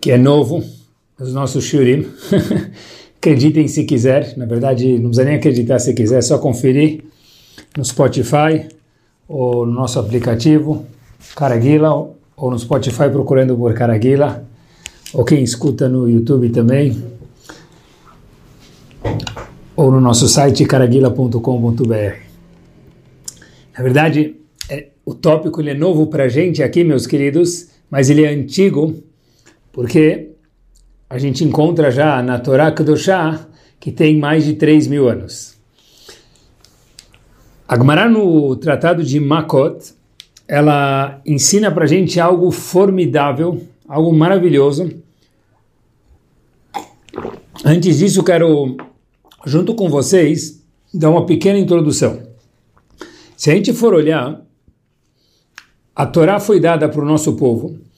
que é novo nos nossos shurim. Acreditem se quiser, na verdade não precisa nem acreditar se quiser, é só conferir no Spotify ou no nosso aplicativo Caraguila ou no Spotify procurando por Caraguila ou quem escuta no YouTube também ou no nosso site caraguila.com.br. Na verdade, é, o tópico ele é novo para a gente aqui, meus queridos, mas ele é antigo porque a gente encontra já na Torá Kedoshá que tem mais de 3 mil anos. A Gemara no Tratado de Makot, ela ensina para gente algo formidável, algo maravilhoso. Antes disso, quero, junto com vocês, dar uma pequena introdução. Se a gente for olhar, a Torá foi dada para o nosso povo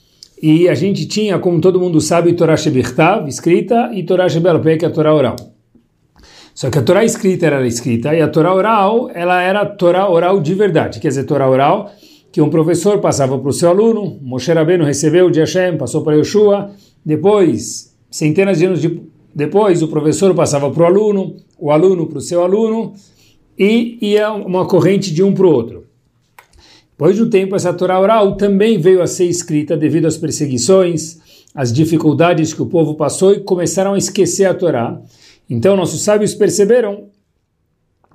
e a gente tinha, como todo mundo sabe, Torá Shebirtav, escrita, e Torá Shebelpé, que é a Torá oral. Só que a Torá escrita era escrita, e a Torá oral, ela era Torá oral de verdade. Quer dizer, Torá oral, que um professor passava para o seu aluno, Moshe Rabbeinu recebeu de Hashem, passou para Yeshua, depois, centenas de anos de, depois, o professor passava para o aluno, o aluno para o seu aluno, e ia uma corrente de um para o outro. Depois de um tempo, essa Torá oral também veio a ser escrita devido às perseguições, às dificuldades que o povo passou e começaram a esquecer a Torá. Então, nossos sábios perceberam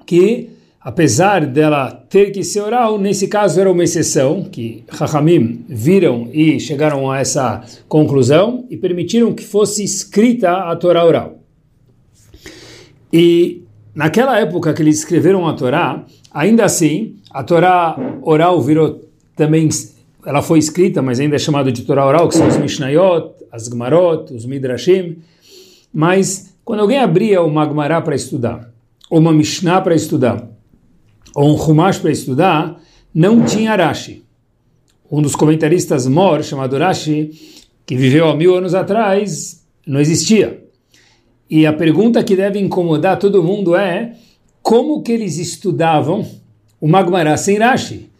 que, apesar dela ter que ser oral, nesse caso era uma exceção, que Rahamim viram e chegaram a essa conclusão e permitiram que fosse escrita a Torá oral. E naquela época que eles escreveram a Torá, ainda assim, a Torá oral virou também, ela foi escrita, mas ainda é chamada de Torá oral, que são os Mishnayot, as Gmarot, os Midrashim. Mas quando alguém abria uma Gmará para estudar, ou uma Mishnah para estudar, ou um Humash para estudar, não tinha Rashi. Um dos comentaristas Mor, chamado Rashi, que viveu há mil anos atrás, não existia. E a pergunta que deve incomodar todo mundo é como que eles estudavam uma Gemara sem Rashi.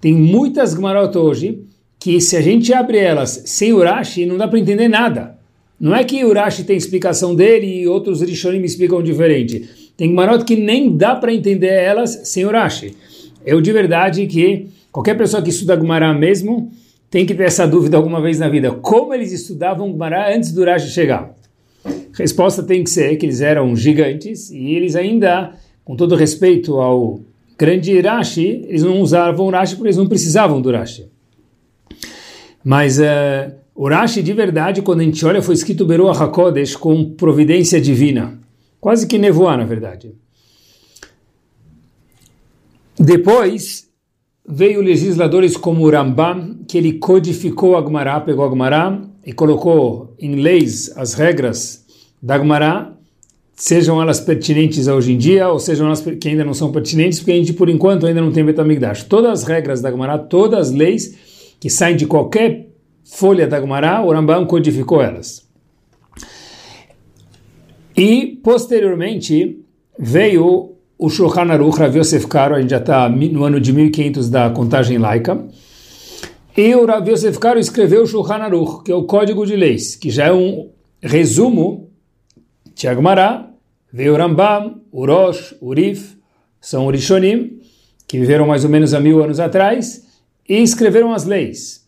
Tem muitas Gemarot hoje que se a gente abre elas sem o Rashi, não dá para entender nada. Não é que o Rashi tem explicação dele e outros Rishonim explicam diferente. Tem Gemarot que nem dá para entender elas sem o Rashi. Eu de verdade que qualquer pessoa que estuda Gemara mesmo tem que ter essa dúvida alguma vez na vida. Como eles estudavam Gemara antes do Rashi chegar? Resposta tem que ser que eles eram gigantes e eles ainda, com todo respeito ao grande Rashi, eles não usavam Rashi porque eles não precisavam do Rashi. Mas uh, o Rashi de verdade, quando a gente olha, foi escrito Beruah HaKodesh com providência divina. Quase que nevoar, na verdade. Depois veio legisladores como o Rambam, que ele codificou a Gemara, pegou a Gemara e colocou em leis as regras da Gemara sejam elas pertinentes hoje em dia, ou sejam elas que ainda não são pertinentes, porque a gente, por enquanto, ainda não tem Betamigdash. Todas as regras da Gemara, todas as leis que saem de qualquer folha da Gemara, o Rambam codificou elas. E, posteriormente, veio o Shulchan Aruch, Rav Yosef Karo, a gente já está no ano de 1500 da contagem laica, e o Rav Yosef Karo escreveu o Shulchan Aruch, que é o Código de Leis, que já é um resumo, Tiagmará, Veio Rambam, Urosh, Urif, são Urishonim, que viveram mais ou menos há mil anos atrás, e escreveram as leis.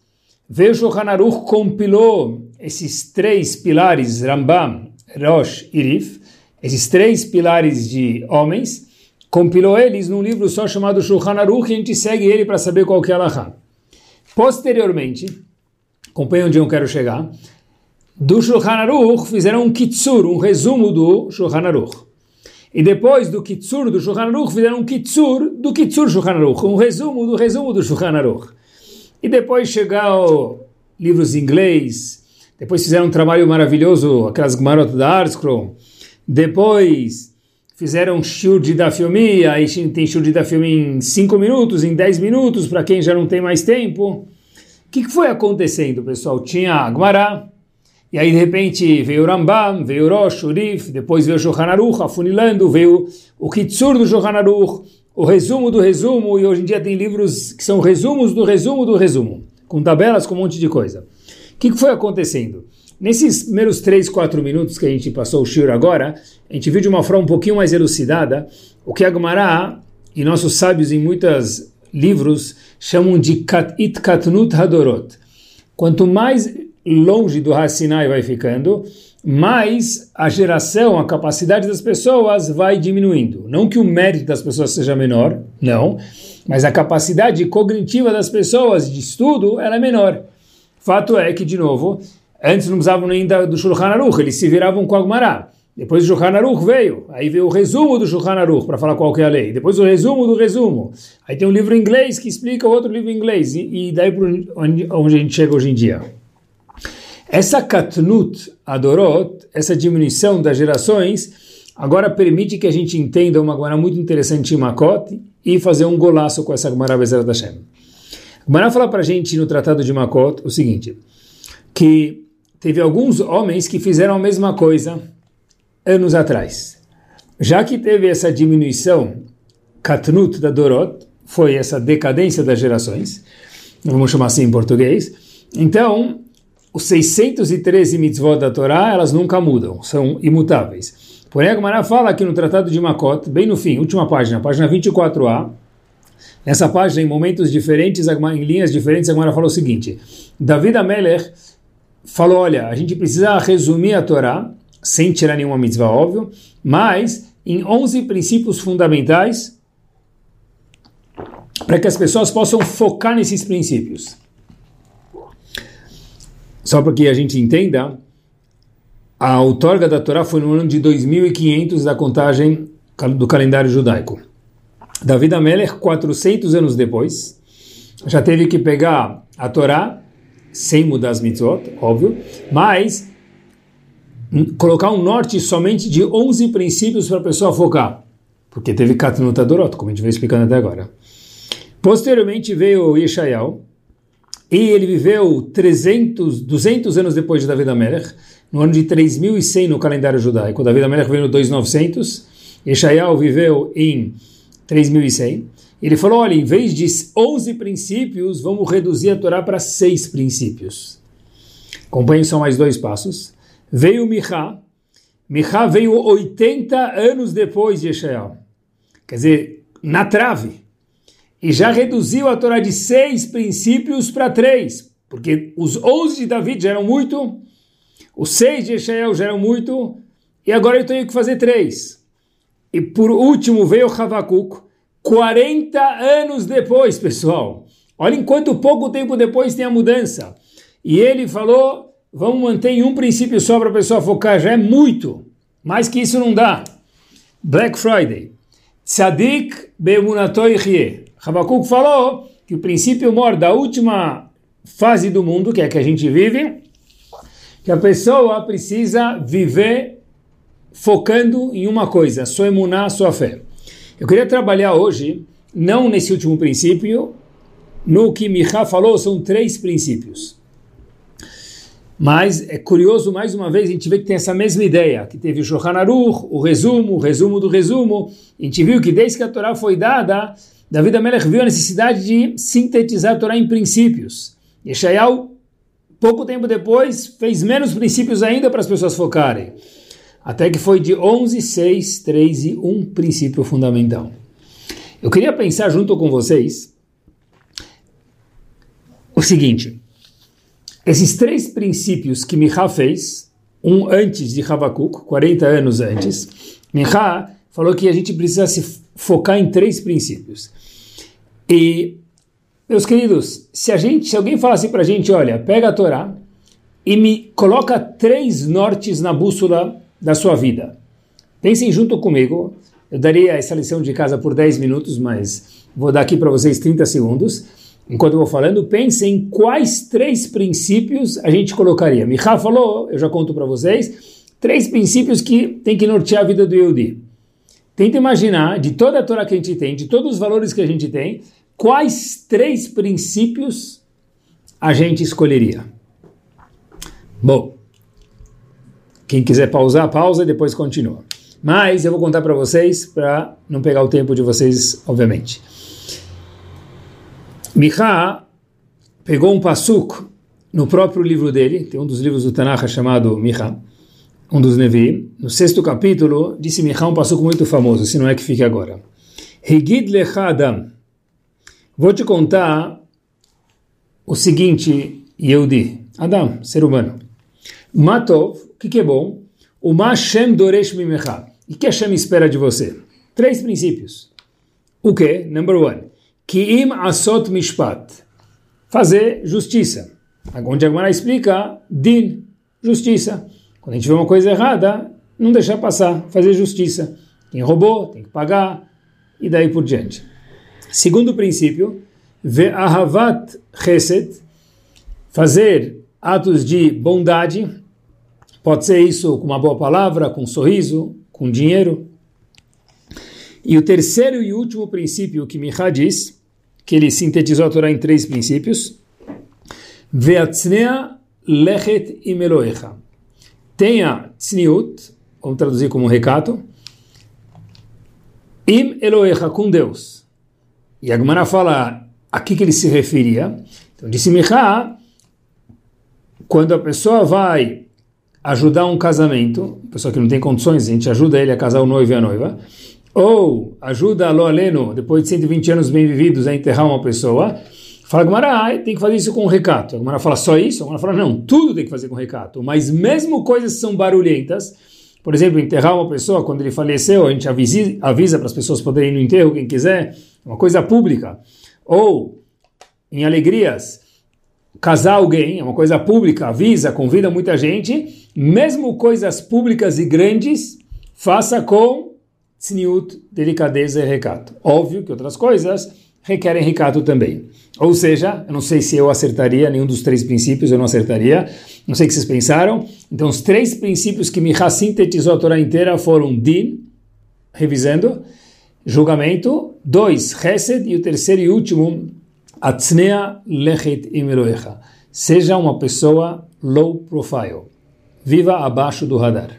Veio Shulchan Aruch, compilou esses três pilares, Rambam, Rosh e Rif, esses três pilares de homens, compilou eles num livro só chamado Shulchan Aruch, e a gente segue ele para saber qual que é a Laha. Posteriormente, acompanhe onde eu quero chegar, do Shulchan Aruch fizeram um kitsur, um resumo do Shulchan Aruch. E depois do kitsur do Shulchan Aruch fizeram um kitsur do kitsur Shulchan Aruch, um resumo do resumo do Shulchan Aruch. E depois chegaram livros em inglês, Depois fizeram um trabalho maravilhoso, aquelas Gmarot da Arskron. Depois fizeram shiur de Dafyomi, aí tem shiur de Dafyomi em 5 minutos, em 10 minutos, para quem já não tem mais tempo. O que, que foi acontecendo, pessoal? Tinha a Gmará, e aí de repente veio o Rambam, veio o Rosh, o Rif, depois veio o Shulchan Aruch, afunilando, veio o Kitsur do Shulchan Aruch, o resumo do resumo, e hoje em dia tem livros que são resumos do resumo do resumo, com tabelas, com um monte de coisa. O que, foi acontecendo? Nesses primeiros 3, 4 minutos que a gente passou o Shir agora, a gente viu de uma forma um pouquinho mais elucidada o que a Gemara e nossos sábios em muitos livros chamam de Itkatnut Hadorot. Quanto mais longe do Har Sinai vai ficando, mais a geração, a capacidade das pessoas vai diminuindo. Não que o mérito das pessoas seja menor, não, mas a capacidade cognitiva das pessoas de estudo ela é menor. Fato é que, de novo, antes não precisavam nem do Shulchan Aruch, eles se viravam com a Gemara. Depois o Shulchan Aruch veio, aí veio o resumo do Shulchan Aruch para falar qual é a lei. Depois o resumo do resumo. Aí tem um livro em inglês que explica outro livro em inglês. E, e daí onde, onde a gente chega hoje em dia. Essa katnut adorot, essa diminuição das gerações, agora permite que a gente entenda uma Gemara muito interessante em Makot e fazer um golaço com essa Gemara Bezerat Hashem. A Gemara fala para a gente no Tratado de Makot o seguinte, que teve alguns homens que fizeram a mesma coisa anos atrás. Já que teve essa diminuição, katnut da Dorot, foi essa decadência das gerações, vamos chamar assim em português, então os 613 mitzvot da Torá, elas nunca mudam, são imutáveis. Porém, a Gemara fala aqui no Tratado de Makot, bem no fim, última página, página 24a, nessa página, em momentos diferentes, em linhas diferentes, a Gemara falou o seguinte, David Amelech falou, olha, a gente precisa resumir a Torá, sem tirar nenhuma mitzvah, óbvio, mas em 11 princípios fundamentais, para que as pessoas possam focar nesses princípios. Só para que a gente entenda, a outorga da Torá foi no ano de 2500 da contagem do calendário judaico. David Amelech, 400 anos depois, já teve que pegar a Torá, sem mudar as mitzvot, óbvio, mas colocar um norte somente de 11 princípios para a pessoa focar, porque teve Katnut Adorot, como a gente veio explicando até agora. Posteriormente veio Yeshayahu, e ele viveu 300, 200 anos depois de David Amelech, no ano de 3100 no calendário judaico. David Amelech veio no 2900, Yeshayahu viveu em 3100. Ele falou, olha, em vez de 11 princípios, vamos reduzir a Torá para 6 princípios. Acompanhem só mais dois passos. Veio Michá. Michá veio 80 anos depois de Yeshayahu. Quer dizer, na trave e já reduziu a Torá de seis princípios para três, porque os onze de David já eram muito, os seis de Israel já eram muito, e agora eu tenho que fazer três. E por último veio Havakuk, 40 anos depois, pessoal. Olhem quanto pouco tempo depois tem a mudança. E ele falou, vamos manter em um princípio só para a pessoa focar, já é muito. Mais que isso não dá. Black Friday. Tzadik be'munatoi Habakkuk falou que o princípio mor da última fase do mundo, que é a que a gente vive, que a pessoa precisa viver focando em uma coisa, sua emuná, sua fé. Eu queria trabalhar hoje, não nesse último princípio, no que Micha falou, são três princípios. Mas é curioso, mais uma vez, a gente vê que tem essa mesma ideia, que teve o Shulchan Aruch, o resumo, o resumo do resumo. A gente viu que desde que a Torá foi dada, David Amelech viu a necessidade de sintetizar a Torá em princípios. Yeshayahu, pouco tempo depois, fez menos princípios ainda para as pessoas focarem. Até que foi de 11, 6, 3 e 1 princípio fundamental. Eu queria pensar junto com vocês o seguinte: esses três princípios que Micha fez, um antes de Havakuk, 40 anos antes, Micha falou que a gente precisa se focar em três princípios. E, meus queridos, se a gente, se alguém fala assim para a gente, olha, pega a Torá e me coloca três nortes na bússola da sua vida. Pensem junto comigo. Eu daria essa lição de casa por 10 minutos, mas vou dar aqui para vocês 30 segundos. Enquanto eu vou falando, pense em quais três princípios a gente colocaria. Michal falou, eu já conto para vocês, três princípios que tem que nortear a vida do Yehudi. Tenta imaginar, de toda a Torá que a gente tem, de todos os valores que a gente tem, quais três princípios a gente escolheria. Bom, quem quiser pausar, pausa e depois continua. Mas eu vou contar para vocês, para não pegar o tempo de vocês, obviamente. Micha pegou um pasuk no próprio livro dele, tem um dos livros do Tanakh chamado Micha, um dos Nevi, no sexto capítulo, disse Micha um pasuk muito famoso, se não é que fique agora. Higid lecha adam. Vou te contar o seguinte, Yehudi, Adam, ser humano. Matov, o que, que é bom? O Mashem doresh mimecha. E que Hashem espera de você? Três princípios. O que? Number one. Kiim asot mishpat. Fazer justiça. Onde a Gemara explica, din, justiça. Quando a gente vê uma coisa errada, não deixar passar, fazer justiça. Quem roubou, tem que pagar, e daí por diante. Segundo princípio, ve'ahavat chesed, fazer atos de bondade, pode ser isso com uma boa palavra, com um sorriso, com dinheiro. E o terceiro e último princípio que Micha diz, que ele sintetizou a Torá em três princípios, Ve'atznea lechet imeloecha. Tenha tzniut, vamos traduzir como recato, im eloecha, com Deus. E a Gemara fala a que, que ele se referia. Então disse Micha, quando a pessoa vai ajudar um casamento, pessoa que não tem condições, a gente ajuda ele a casar o noivo e a noiva, ou ajuda a Loaleno, depois de 120 anos bem vividos, a enterrar uma pessoa, fala Gumara, tem que fazer isso com recato. A Gumara fala só isso? A Gumara fala não, tudo tem que fazer com recato, mas mesmo coisas que são barulhentas, por exemplo, enterrar uma pessoa quando ele faleceu, a gente avisa, avisa para as pessoas poderem ir no enterro, quem quiser, uma coisa pública. Ou, em alegrias, casar alguém, é uma coisa pública, avisa, convida muita gente, mesmo coisas públicas e grandes, faça com tzniut, delicadeza e recato. Óbvio que outras coisas requerem recato também. Ou seja, eu não sei se eu acertaria nenhum dos três princípios, eu não acertaria, não sei o que vocês pensaram. Então, os três princípios que Miha sintetizou a Torá inteira foram din, revisando, julgamento, dois, chesed, e o terceiro e último, Atznea lechet imeloecha. Seja uma pessoa low profile. Viva abaixo do radar.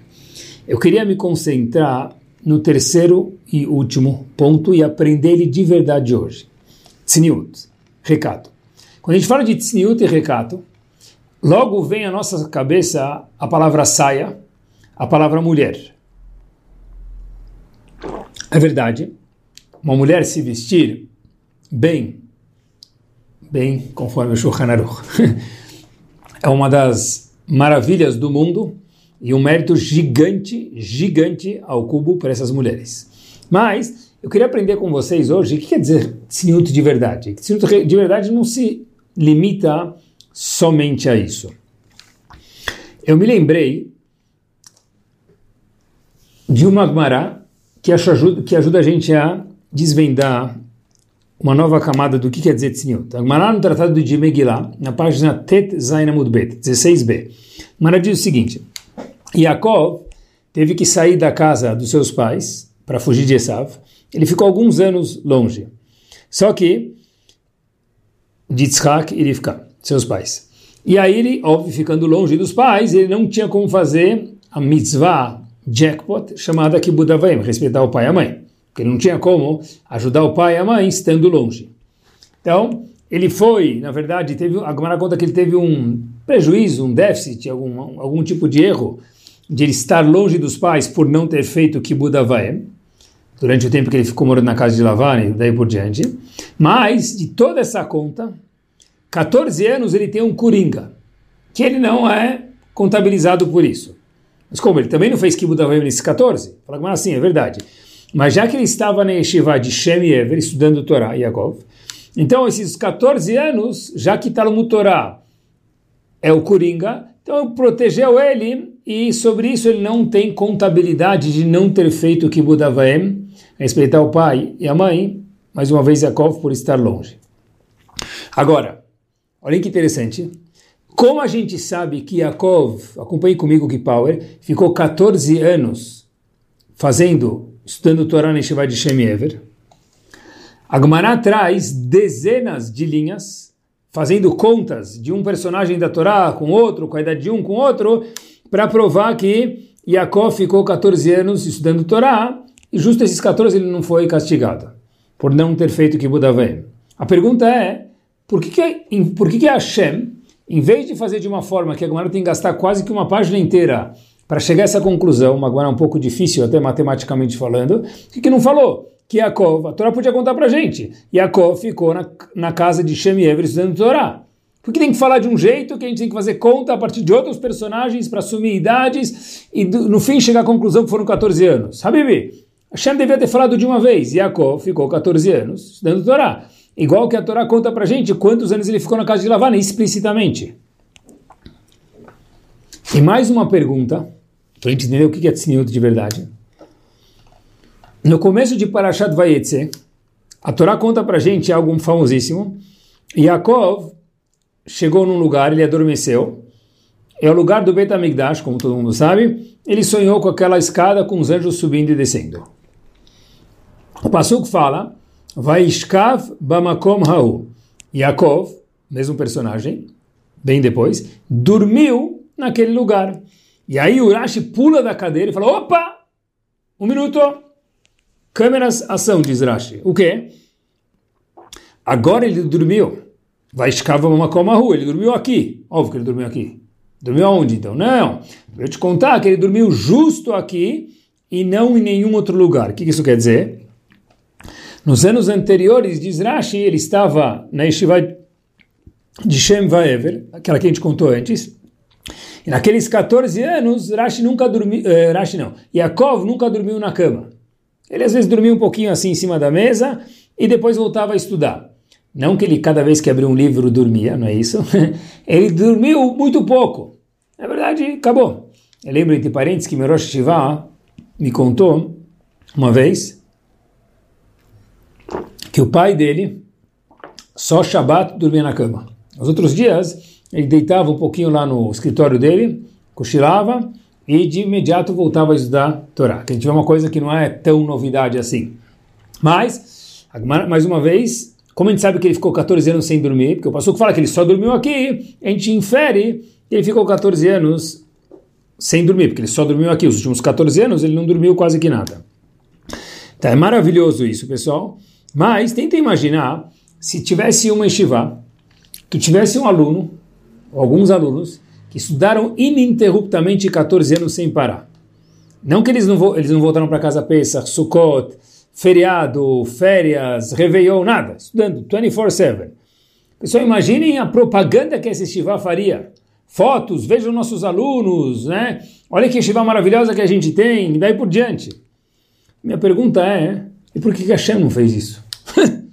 Eu queria me concentrar no terceiro e último ponto e aprender ele de verdade hoje. Tzniut, recato. Quando a gente fala de tzniut e recato, logo vem à nossa cabeça a palavra saia, a palavra mulher. É verdade, uma mulher se vestir bem, bem conforme o Shulchan Aruch. é uma das maravilhas do mundo e um mérito gigante, gigante ao cubo para essas mulheres. Mas eu queria aprender com vocês hoje o que quer dizer tzniut de verdade. Tzniut de verdade não se limita somente a isso. Eu me lembrei de uma Gemara que ajuda, que ajuda a gente a desvendar uma nova camada do que quer dizer tzniut. A Gemara no Tratado de Megillah, na página Tet Zain Bet, 16b, a Gemara diz o seguinte, Yaakov teve que sair da casa dos seus pais para fugir de Esav. Ele ficou alguns anos longe. Só que de Tzchak e Rivka, seus pais. E aí ele, óbvio, ficando longe dos pais, ele não tinha como fazer a mitzvah jackpot chamada Kibudavaim, respeitar o pai e a mãe porque não tinha como ajudar o pai e a mãe estando longe. Então, ele foi, na verdade, teve, a Gemara conta que ele teve um prejuízo, um déficit, algum, algum tipo de erro de ele estar longe dos pais por não ter feito Kibbutz Avaim, durante o tempo que ele ficou morando na casa de Lavan e daí por diante. Mas, de toda essa conta, 14 anos ele tem um Coringa, que ele não é contabilizado por isso. Mas como? Ele também não fez Kibbutz nesses 14? Fala, assim, é verdade. Mas já que ele estava na yeshiva de Shem Ever, estudando Torá, Yaakov, então esses 14 anos, já que Talmud Torá é o Coringa, então protegeu ele e sobre isso ele não tem contabilidade de não ter feito o Kibbutz Avaim, respeitar o pai e a mãe, mais uma vez Yaakov por estar longe. Agora, olha que interessante. Como a gente sabe que Yaakov, acompanhe comigo que Power, ficou 14 anos fazendo, estudando Torá na Yeshiva de Shem Ever, a Gemara traz dezenas de linhas, fazendo contas de um personagem da Torá com outro, com a idade de um com outro, para provar que Yaakov ficou 14 anos estudando Torá, e justo esses 14 ele não foi castigado, por não ter feito o que Buda vem. A pergunta é, por que que, por que que Hashem em vez de fazer de uma forma que a tem que gastar quase que uma página inteira para chegar a essa conclusão, uma Gemara um pouco difícil até matematicamente falando, o que, não falou? Que Yaakov, a Torá podia contar para gente, Yaakov ficou na, na casa de Shem Ever estudando Torá. Porque tem que falar de um jeito que a gente tem que fazer conta a partir de outros personagens para assumir idades e no fim chegar à conclusão que foram 14 anos. Habibi, Hashem devia ter falado de uma vez, Yaakov ficou 14 anos estudando Torá. Igual que a Torá conta pra gente quantos anos ele ficou na casa de Lavana, explicitamente. E mais uma pergunta, para a gente entender o que é tzniut de verdade. No começo de Parashat Vayetze, a Torá conta pra gente algo famosíssimo. Yaakov chegou num lugar, ele adormeceu. É o lugar do Bet HaMikdash, como todo mundo sabe. Ele sonhou com aquela escada com os anjos subindo e descendo. O Pasuk fala Vaishkav Bamakom Hau. Yaakov, mesmo personagem, bem depois, dormiu naquele lugar. E aí o Rashi pula da cadeira e fala: opa, um minuto, câmeras, ação, diz Rashi. O quê? Agora ele dormiu. Vaishkav Bamakom Hau, ele dormiu aqui. Óbvio que ele dormiu aqui. Dormiu aonde então? Não, eu te contar que ele dormiu justo aqui e não em nenhum outro lugar. O que isso quer dizer? Nos anos anteriores, diz Rashi, ele estava na Yeshiva de Shem Vaever, aquela que a gente contou antes, e naqueles 14 anos, Rashi nunca dormiu, uh, Rashi não, Yaakov nunca dormiu na cama. Ele às vezes dormia um pouquinho assim em cima da mesa e depois voltava a estudar. Não que ele cada vez que abria um livro dormia, não é isso? ele dormiu muito pouco. Na verdade, acabou. Eu lembro entre parentes que Merosh Shiva me contou uma vez que o pai dele, só Shabat, dormia na cama. Os outros dias, ele deitava um pouquinho lá no escritório dele, cochilava e de imediato voltava a estudar Torá. Que a gente vê uma coisa que não é tão novidade assim. Mas, mais uma vez, como a gente sabe que ele ficou 14 anos sem dormir, porque o pastor fala que ele só dormiu aqui, a gente infere que ele ficou 14 anos sem dormir, porque ele só dormiu aqui. Os últimos 14 anos ele não dormiu quase que nada. Tá, é maravilhoso isso, pessoal. Mas tenta imaginar se tivesse uma yeshiva, que tivesse um aluno, alguns alunos, que estudaram ininterruptamente 14 anos sem parar. Não que eles não, eles não voltaram para casa Pesach, Sukkot, feriado, férias, Réveillon, nada. Estudando 24-7. Pessoal, imaginem a propaganda que essa yeshiva faria. Fotos, vejam nossos alunos, né? Olha que yeshiva maravilhosa que a gente tem, e daí por diante. Minha pergunta é, e por que Hashem não fez isso?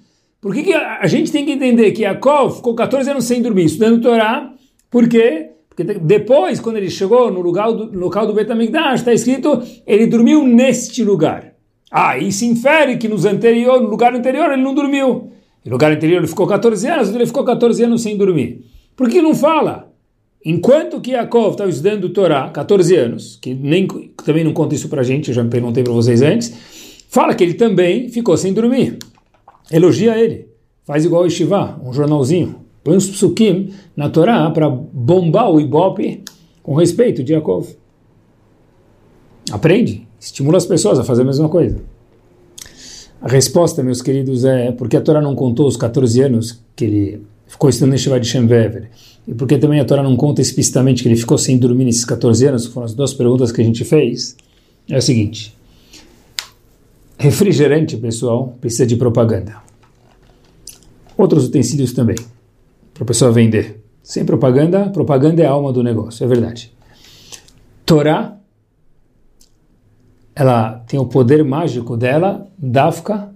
Por que, que a, a, gente tem que entender que Yaakov ficou 14 anos sem dormir, estudando Torá? Por quê? Depois, quando ele chegou no lugar do, local do Betamigdash, está escrito, ele dormiu neste lugar. Ah, e se infere que nos anterior, no lugar anterior ele não dormiu. No lugar anterior ele ficou 14 anos, ele ficou 14 anos sem dormir. Por que não fala? Enquanto que Yaakov estava estudando Torá, 14 anos, que nem, também não conta isso para a gente, eu já me perguntei para vocês antes, fala que ele também ficou sem dormir. Elogia ele. Faz igual o Yeshiva, um jornalzinho. Põe uns psukim na Torá para bombar o Ibope com respeito de Yaakov. Aprende, estimula as pessoas a fazer a mesma coisa. A resposta, meus queridos, é porque a Torá não contou os 14 anos que ele ficou estudando em Shiva de Shemvever. E porque também a Torá não conta explicitamente que ele ficou sem dormir nesses 14 anos, foram as duas perguntas que a gente fez, é o seguinte. Refrigerante, pessoal, precisa de propaganda. Outros utensílios também, para a pessoa vender. Sem propaganda, propaganda é a alma do negócio, é verdade. Torá, ela tem o poder mágico dela, dafka,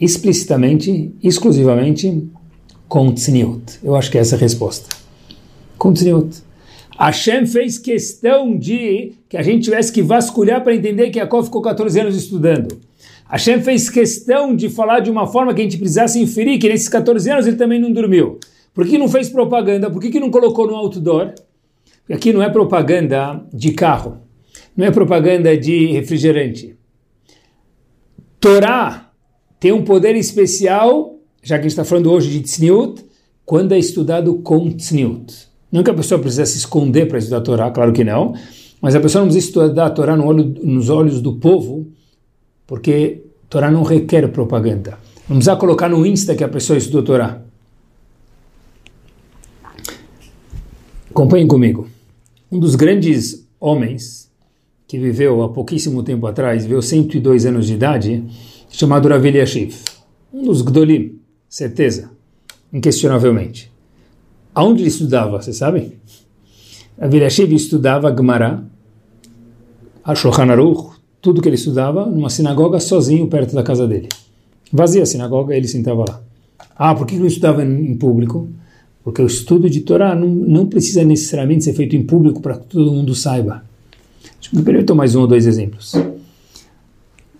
explicitamente, exclusivamente, com tzniut. Eu acho que é essa a resposta. Com tzniut. Hashem fez questão de que a gente tivesse que vasculhar para entender que Jacob ficou 14 anos estudando. Hashem fez questão de falar de uma forma que a gente precisasse inferir que nesses 14 anos ele também não dormiu. Por que não fez propaganda? Por que, que não colocou no outdoor? Aqui não é propaganda de carro, não é propaganda de refrigerante. Torá tem um poder especial, já que a gente está falando hoje de tzniut, quando é estudado com tzniut. Não que a pessoa precisa se esconder para estudar a Torá, claro que não, mas a pessoa não precisa estudar a Torá no olho, nos olhos do povo, porque a Torá não requer propaganda. Não precisa colocar no Insta que a pessoa estudou a Torá. Acompanhem comigo. Um dos grandes homens que viveu há pouquíssimo tempo atrás, viveu 102 anos de idade, chamado Rav. Um dos Gdolim, certeza, inquestionavelmente. Aonde ele estudava, você sabe? Rav estudava Gemara, a Aruch, tudo que ele estudava, numa sinagoga sozinho perto da casa dele. Vazia a sinagoga, ele sentava lá. Ah, por que ele estudava em público? Porque o estudo de Torá não, não precisa necessariamente ser feito em público para que todo mundo saiba. Me permitam mais um ou dois exemplos.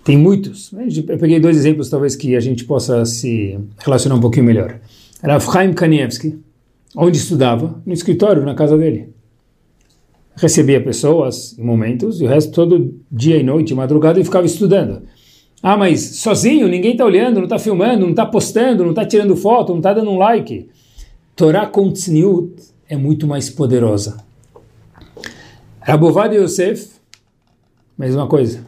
Tem muitos. Eu peguei dois exemplos, talvez, que a gente possa se relacionar um pouquinho melhor. Era Chaim Kanievski, onde estudava, no escritório, na casa dele. Recebia pessoas em momentos, e o resto todo dia e noite, madrugada, e ficava estudando. Ah, mas sozinho, ninguém está olhando, não está filmando, não está postando, não está tirando foto, não está dando um like. Torá com tzniut é muito mais poderosa. Rabovad Yosef, mesma coisa.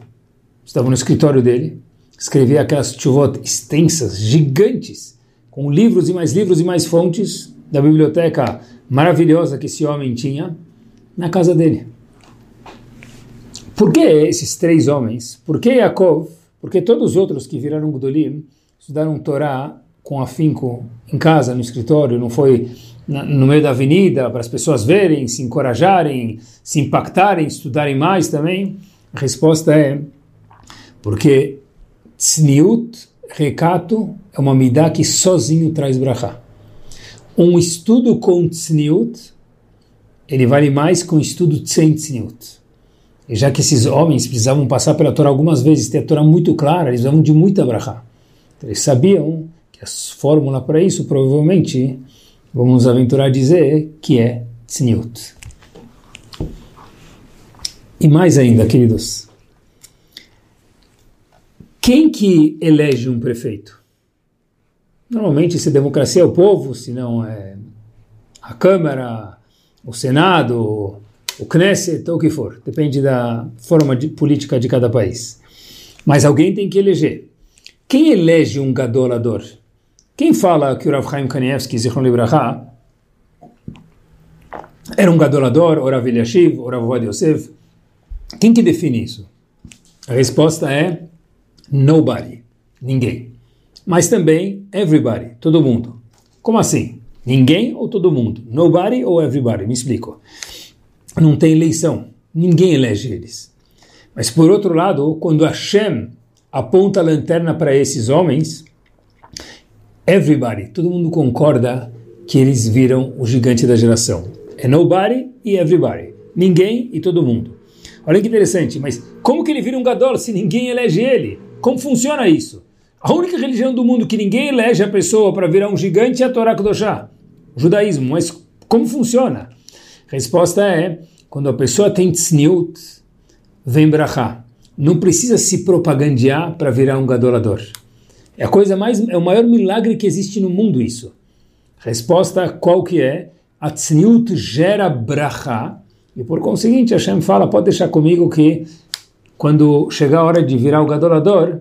Estava no escritório dele, escrevia aquelas chuvot extensas, gigantes, com livros e mais livros e mais fontes da biblioteca maravilhosa que esse homem tinha na casa dele. Por que esses três homens? Por que Yaakov? Porque todos os outros que viraram Gudolim estudaram Torá com afinco em casa, no escritório, não foi na, no meio da avenida para as pessoas verem, se encorajarem, se impactarem, estudarem mais também? A resposta é porque tzniut, recato, é uma midá que sozinho traz brachá. Um estudo com tzniut, ele vale mais que um estudo sem tzniut. E já que esses homens precisavam passar pela Torá algumas vezes, ter a Torá muito clara, eles precisavam de muita brachá. Então, eles sabiam que a fórmula para isso, provavelmente, vamos aventurar a dizer que é tzniut. E mais ainda, queridos, quem que elege um prefeito? Normalmente, se democracia é o povo, se não é a Câmara, o Senado, o Knesset, ou o que for. Depende da forma de política de cada país. Mas alguém tem que eleger. Quem elege um gadolador? Quem fala que o Rav Chaim Kanievski, Zichron Libraha, era um gadolador, ou Rav Eliashiv, ou Rav Yosef? Quem que define isso? A resposta é nobody, ninguém. Mas também everybody, todo mundo. Como assim? Ninguém ou todo mundo? Nobody ou everybody? Me explico. Não tem eleição, ninguém elege eles. Mas por outro lado, quando Hashem aponta a lanterna para esses homens, everybody, todo mundo concorda que eles viram o gigante da geração. É nobody e everybody. Ninguém e todo mundo. Olha que interessante, mas como que ele vira um gadol se ninguém elege ele? Como funciona isso? A única religião do mundo que ninguém elege a pessoa para virar um gigante é a Torá Kedoshá, o judaísmo. Mas como funciona? A resposta é, quando a pessoa tem tzniut, vem brachá. Não precisa se propagandear para virar um gadolador. É a coisa mais, é o maior milagre que existe no mundo isso. Resposta qual que é? A tzniut gera bracha e por conseguinte Hashem fala, pode deixar comigo que quando chegar a hora de virar o gadolador,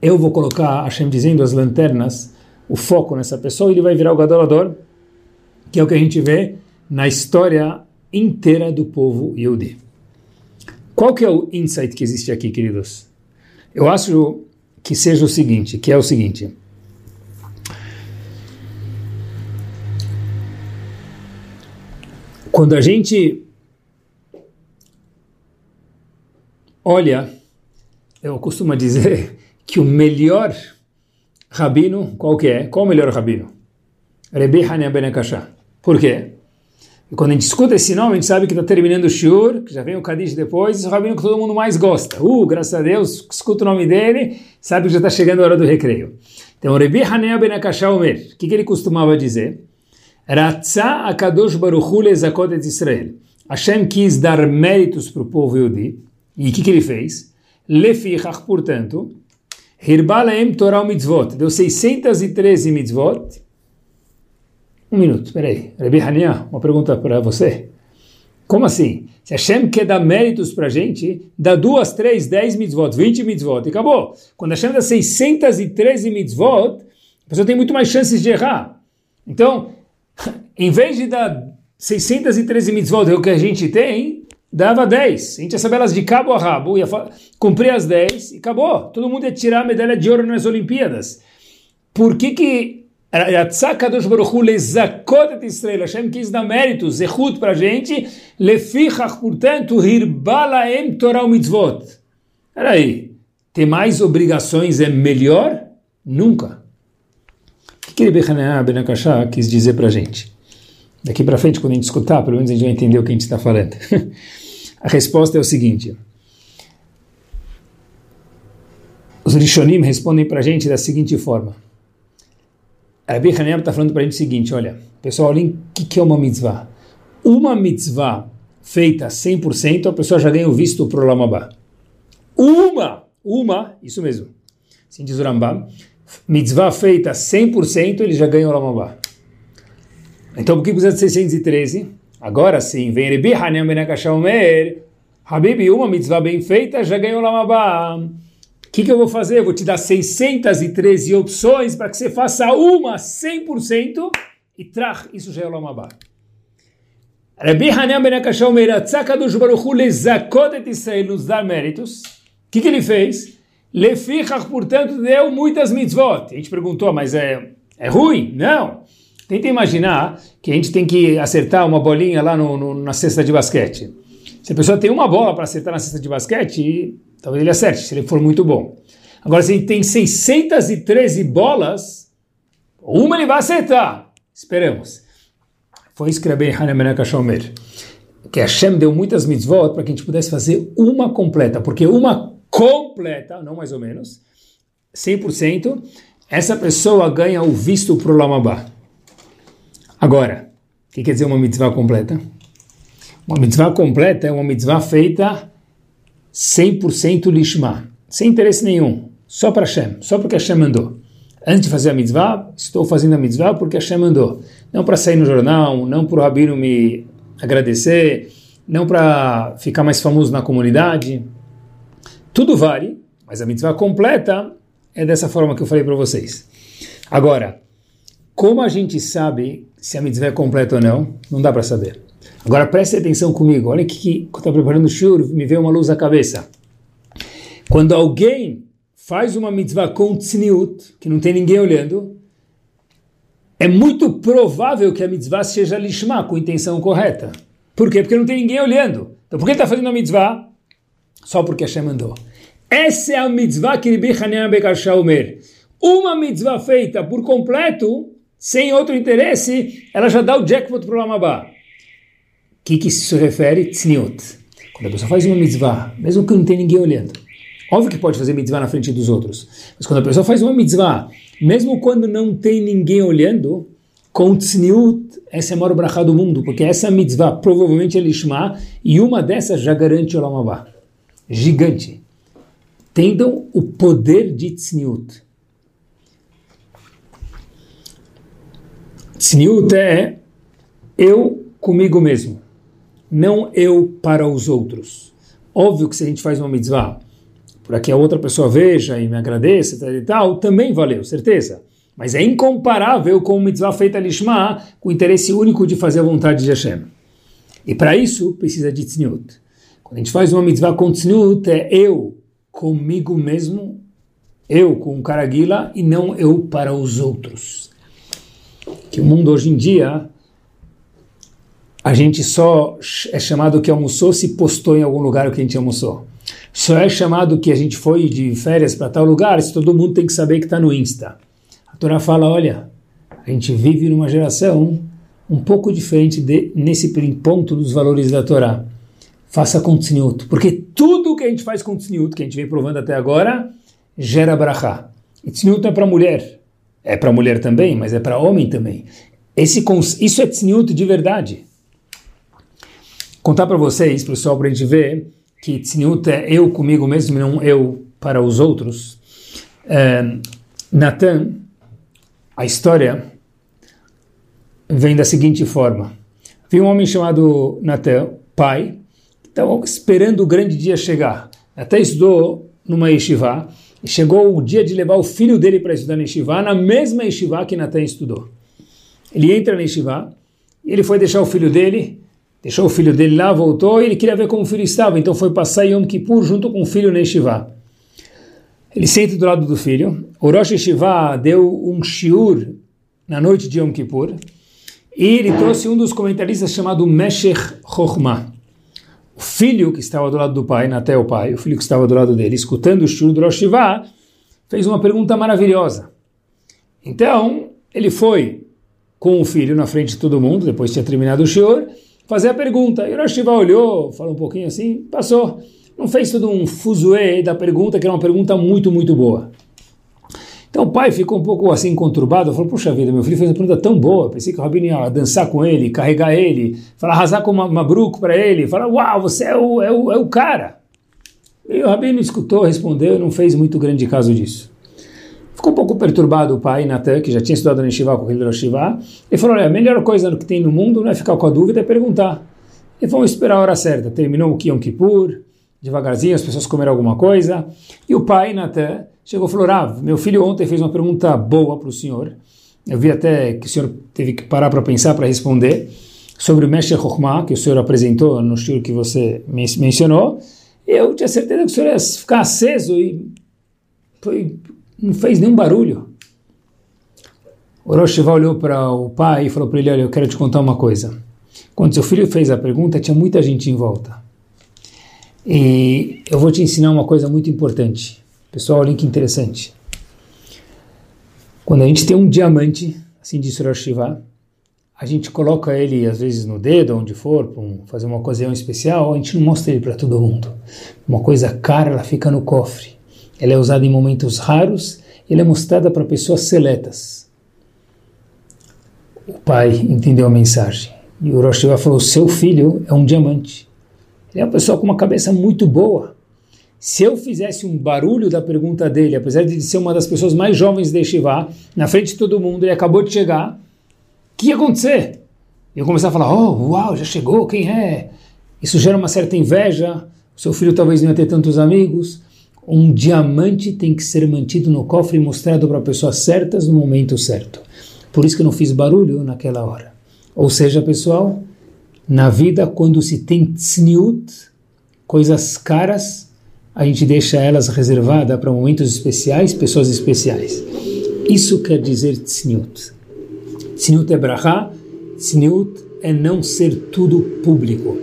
eu vou colocar, Hashem dizendo, as lanternas, o foco nessa pessoa e ele vai virar o gadolador, que é o que a gente vê na história inteira do povo Yehudi. Qual que é o insight que existe aqui, queridos? Eu acho que seja o seguinte, que é o seguinte. Quando a gente olha, eu costumo dizer que o melhor rabino, qual que é? Qual o melhor rabino? Rebbe Hanyan Ben Akashá. Por quê? E quando a gente escuta esse nome, a gente sabe que está terminando o Shur, que já vem o Kadish depois, esse rabino que todo mundo mais gosta. Uh, graças a Deus, escuta o nome dele, sabe que já está chegando a hora do recreio. Então, Rebi Hanea Ben Omer, o que, ele costumava dizer? Ratza Akadosh Baruchu Lezakot et Israel. Hashem quis dar méritos para o povo Yudi. E o que, que ele fez? Lefichach, portanto, Hirbalaem Torah Mitzvot. Deu 613 mitzvot. Um minuto, peraí. Rebi Hania, uma pergunta para você. Como assim? Se Hashem quer dar méritos para a gente, dá duas, três, dez mitzvot, vinte mitzvot e acabou. Quando Hashem dá 613 mitzvot, a pessoa tem muito mais chances de errar. Então, em vez de dar 613 mitzvot, é o que a gente tem, dava 10. A gente ia saber elas de cabo a rabo, ia cumprir as 10 e acabou. Todo mundo ia tirar a medalha de ouro nas Olimpíadas. Por que que Yatzakadosh Baruchu lezakot et Israel, Hashem quis dar mérito, zechut para a gente, lefichach, portanto, hirbalaem Torah mitzvot. Peraí, ter mais obrigações é melhor? Nunca. O que ele Benakashá quis dizer para a gente? Daqui para frente, quando a gente escutar, pelo menos a gente vai entender o que a gente está falando. a resposta é o seguinte. Os Rishonim respondem para a gente da seguinte forma. Rabi Hanem está falando para a gente o seguinte, olha, pessoal, olhem o que, que é uma mitzvah. Uma mitzvah feita 100%, a pessoa já ganha o visto para o Lamabá. Uma, uma, isso mesmo. Assim diz o Rambam, mitzvah feita 100%, ele já ganha o Lamabá. Então, por que precisa de 613? Agora sim, vem Rebi Hanem Ben Akashaomer, Habib, uma mitzvah bem feita já ganhou o Lamabá que, que eu vou fazer? Eu vou te dar 613 opções para que você faça uma 100% e trach, isso já é o Lamabá. Rabbi Hanan ben do Baruchu lezakot et Israel nos dar méritos. O que, que ele fez? Lefichach, portanto, deu muitas mitzvot. A gente perguntou, mas é, é ruim? Não. Tenta imaginar que a gente tem que acertar uma bolinha lá no, no, na cesta de basquete. Se a pessoa tem uma bola para acertar na cesta de basquete, Talvez ele acerte, se ele for muito bom. Agora, se ele tem 613 bolas, uma ele vai acertar. Esperamos. Foi isso que Rabbi Hanemenaka Shomer. Que Hashem deu muitas mitzvot para que a gente pudesse fazer uma completa. Porque uma completa, não mais ou menos, 100%, essa pessoa ganha o visto para o Lamabá. Agora, o que quer dizer uma mitzvah completa? Uma mitzvah completa é uma mitzvah feita 100% lishma, sem interesse nenhum, só para Hashem, só porque Hashem mandou. Antes de fazer a mitzvah, estou fazendo a mitzvah porque Hashem mandou. Não para sair no jornal, não para o rabino me agradecer, não para ficar mais famoso na comunidade. Tudo vale, mas a mitzvah completa é dessa forma que eu falei para vocês. Agora, como a gente sabe se a mitzvah é completa ou não, não dá para saber. Agora preste atenção comigo, olha que, quando está preparando o shur, me veio uma luz à cabeça. Quando alguém faz uma mitzvah com tzniut, que não tem ninguém olhando, é muito provável que a mitzvah seja lishma, com intenção correta. Por quê? Porque não tem ninguém olhando. Então por que está fazendo a mitzvah? Só porque Hashem mandou. Essa é a mitzvah que Ribi Hanan Bekashaomer. Uma mitzvah feita por completo, sem outro interesse, ela já dá o jackpot para o Lamabá que, que isso se refere? Tzniut. Quando a pessoa faz uma mitzvah, mesmo que não tenha ninguém olhando, óbvio que pode fazer mitzvah na frente dos outros, mas quando a pessoa faz uma mitzvah, mesmo quando não tem ninguém olhando, com tzniut, essa é a maior brachá do mundo, porque essa mitzvah provavelmente é lishma, e uma dessas já garante o lamabá. Gigante. Entendam o poder de tzniut. Tzniut é eu comigo mesmo não eu para os outros. Óbvio que se a gente faz uma mitzvah para que a outra pessoa veja e me agradeça tal e tal, também valeu, certeza. Mas é incomparável com uma mitzvah feita lishma, com o interesse único de fazer a vontade de Hashem. E para isso precisa de tzniut. Quando a gente faz uma mitzvah com tzniut, é eu comigo mesmo, eu com o Karaguila, e não eu para os outros. Que o mundo hoje em dia a gente só é chamado que almoçou se postou em algum lugar o que a gente almoçou. Só é chamado que a gente foi de férias para tal lugar se todo mundo tem que saber que está no Insta. A Torá fala, olha, a gente vive numa geração um pouco diferente de, nesse ponto dos valores da Torá. Faça com tzniut, porque tudo que a gente faz com tzniut, que a gente vem provando até agora, gera brachá. E tzniut é para mulher, é para mulher também, mas é para homem também Esse, isso é tzniut de verdade. Contar para vocês, pessoal, para a gente ver que tzniut é eu comigo mesmo, não eu para os outros. É, Natan, a história vem da seguinte forma. Havia um homem chamado Natan, pai, que estava esperando o grande dia chegar. Até estudou numa yeshiva, e chegou o dia de levar o filho dele para estudar na yeshiva, na mesma yeshiva que Natan estudou. Ele entra na yeshiva, e ele foi deixar o filho dele, deixou o filho dele lá, voltou, e ele queria ver como o filho estava, então foi passar Yom Kippur junto com o filho na. Ele senta do lado do filho, o Rosh Yeshiva deu um shiur na noite de Yom Kippur, e ele trouxe um dos comentaristas chamado Meshech Chochmah. O filho que estava do lado do pai, até o pai, o filho que estava do lado dele, escutando o shiur do Rosh Yeshiva, fez uma pergunta maravilhosa. Então, ele foi com o filho na frente de todo mundo, depois tinha terminado o shiur, fazer a pergunta. E o Rosh Yeshiva olhou, falou um pouquinho assim, passou. Não fez todo um fuzuê da pergunta, que era uma pergunta muito, muito boa. Então o pai ficou um pouco assim conturbado, falou, puxa vida, meu filho fez uma pergunta tão boa, pensei que o Rabino ia dançar com ele, carregar ele, falar, arrasar com uma, bruco para ele, falar, uau, você é o, é o, é o cara. E o Rabino escutou, respondeu e não fez muito grande caso disso. Ficou um pouco perturbado o pai, Natan, que já tinha estudado no Shiva com aquele Shiva, e falou, olha, a melhor coisa que tem no mundo não é ficar com a dúvida, é perguntar. E vamos esperar a hora certa. Terminou o Yom Kippur, devagarzinho, as pessoas comeram alguma coisa, e o pai, Natan, chegou e falou: Rav, meu filho ontem fez uma pergunta boa para o senhor. Eu vi até que o senhor teve que parar para pensar para responder sobre o Meshech Chokhmah, que o senhor apresentou no estilo que você mencionou. Eu tinha certeza que o senhor ia ficar aceso e foi, não fez nenhum barulho. O olhou para o pai e falou para ele: Olha, eu quero te contar uma coisa. Quando seu filho fez a pergunta, tinha muita gente em volta. E eu vou te ensinar uma coisa muito importante. Pessoal, olha que interessante. Quando a gente tem um diamante, assim de Rosh a gente coloca ele às vezes no dedo, onde for, para fazer uma ocasião especial, a gente não mostra ele para todo mundo. Uma coisa cara, ela fica no cofre. Ela é usada em momentos raros, ela é mostrada para pessoas seletas. O pai entendeu a mensagem. E o Rosh falou: seu filho é um diamante. Ele é uma pessoa com uma cabeça muito boa. Se eu fizesse um barulho da pergunta dele, apesar de ser uma das pessoas mais jovens de Shiva, na frente de todo mundo, ele acabou de chegar, o que ia acontecer? Eu começar a falar, oh, uau, já chegou, quem é? Isso gera uma certa inveja, seu filho talvez não ia ter tantos amigos. Um diamante tem que ser mantido no cofre e mostrado para pessoas certas no momento certo. Por isso que eu não fiz barulho naquela hora. Ou seja, pessoal, na vida, quando se tem tzniut, coisas caras, a gente deixa elas reservadas para momentos especiais, pessoas especiais. Isso quer dizer tzniut. Tzniut é brahá, tzniut é não ser tudo público.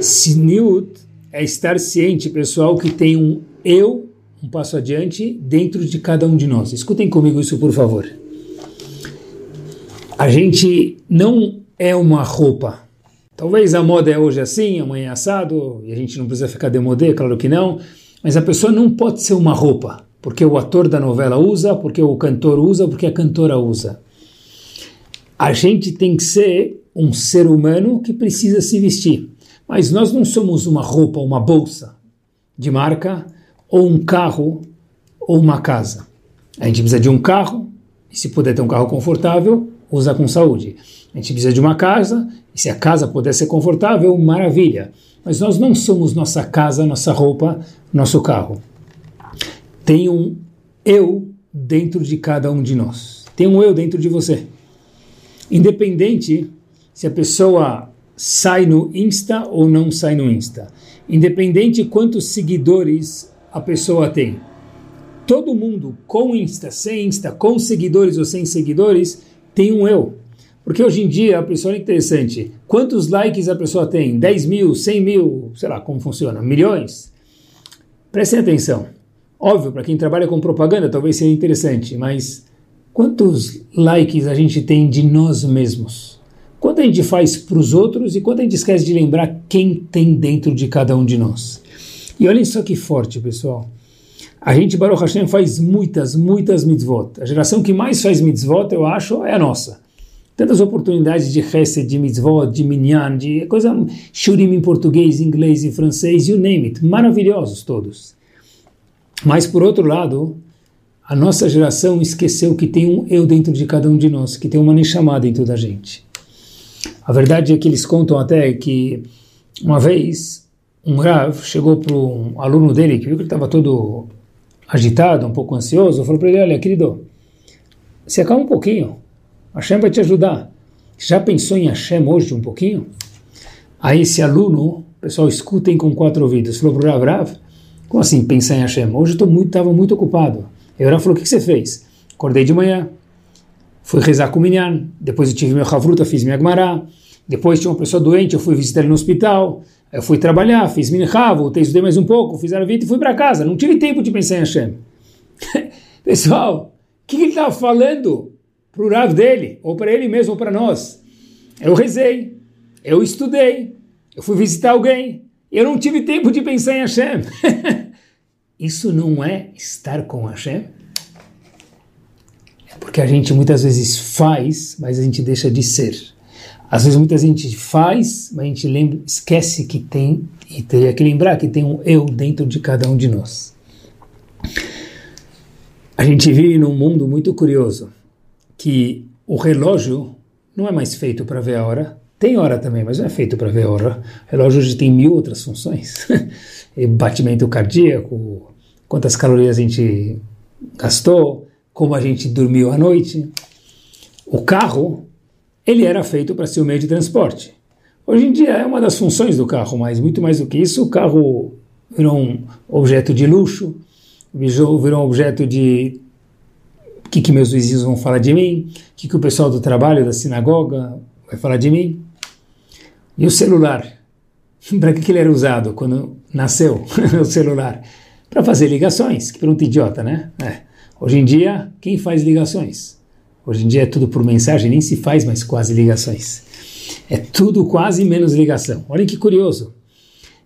Tzniut é estar ciente, pessoal, que tem um eu, um passo adiante, dentro de cada um de nós. Escutem comigo isso, por favor. A gente não é uma roupa. Talvez a moda é hoje assim, amanhã é assado, e a gente não precisa ficar demodé, claro que não, mas a pessoa não pode ser uma roupa, porque o ator da novela usa, porque o cantor usa, porque a cantora usa. A gente tem que ser um ser humano que precisa se vestir. Mas nós não somos uma roupa, uma bolsa de marca, ou um carro, ou uma casa. A gente precisa de um carro, e se puder ter um carro confortável, usa com saúde. A gente precisa de uma casa, e se a casa puder ser confortável, maravilha. Mas nós não somos nossa casa, nossa roupa, nosso carro. Tem um eu dentro de cada um de nós. Tem um eu dentro de você. Independente se a pessoa sai no Insta ou não sai no Insta. Independente quantos seguidores a pessoa tem. Todo mundo com Insta, sem Insta, com seguidores ou sem seguidores, tem um eu. Porque hoje em dia, a pessoa é interessante. Quantos likes a pessoa tem? 10 mil, 100 mil, sei lá como funciona, milhões? Prestem atenção. Óbvio, para quem trabalha com propaganda talvez seja interessante, mas quantos likes a gente tem de nós mesmos? Quanto a gente faz para os outros e quanto a gente esquece de lembrar quem tem dentro de cada um de nós? E olhem só que forte, pessoal. A gente, Baruch Hashem, faz muitas, muitas mitzvot. A geração que mais faz mitzvot, eu acho, é a nossa. tantas oportunidades de Hesed, de Mitzvot, de Minyan, de coisa, Shurim em português, inglês e francês, you name it, maravilhosos todos. Mas por outro lado, a nossa geração esqueceu que tem um eu dentro de cada um de nós, que tem uma Neshama dentro da gente. A verdade é que eles contam até que uma vez um Rav chegou para um aluno dele que viu que ele estava todo agitado, um pouco ansioso, falou para ele, olha querido, se acalma um pouquinho, Hashem vai te ajudar. Já pensou em Hashem hoje um pouquinho? Aí esse aluno, pessoal, escutem com quatro ouvidos, falou para o Rav, Rav, como assim pensar em Hashem? Hoje eu estava muito, muito ocupado. Aí o Rav falou, o que, que você fez? Acordei de manhã, fui rezar com o Minyan, depois eu tive meu Havruta, fiz minha Gmará, depois tinha uma pessoa doente, eu fui visitar ele no hospital, eu fui trabalhar, fiz Minha, voltei, estudei mais um pouco, fiz Aravita e fui para casa. Não tive tempo de pensar em Hashem. Pessoal, o que, que ele estava falando para o Rav dele, ou para ele mesmo, ou para nós? Eu rezei, eu estudei, eu fui visitar alguém, eu não tive tempo de pensar em Hashem. Isso não é estar com Hashem? Porque a gente muitas vezes faz, mas a gente deixa de ser. Às vezes muita gente faz, mas a gente lembra, esquece que tem, e teria que lembrar que tem um eu dentro de cada um de nós. A gente vive num mundo muito curioso, que o relógio não é mais feito para ver a hora, tem hora também, mas não é feito para ver a hora. O relógio hoje tem mil outras funções. batimento cardíaco, quantas calorias a gente gastou, como a gente dormiu à noite. O carro, ele era feito para ser o meio de transporte. Hoje em dia é uma das funções do carro, mas muito mais do que isso, o carro virou um objeto de luxo, virou um objeto de o que, que meus vizinhos vão falar de mim, o que, que o pessoal do trabalho, da sinagoga vai falar de mim. E o celular? Para que ele era usado quando nasceu o celular? para fazer ligações. Que pergunta idiota, né? É. Hoje em dia, quem faz ligações? Hoje em dia é tudo por mensagem, nem se faz mais quase ligações. É tudo quase menos ligação. Olha que curioso.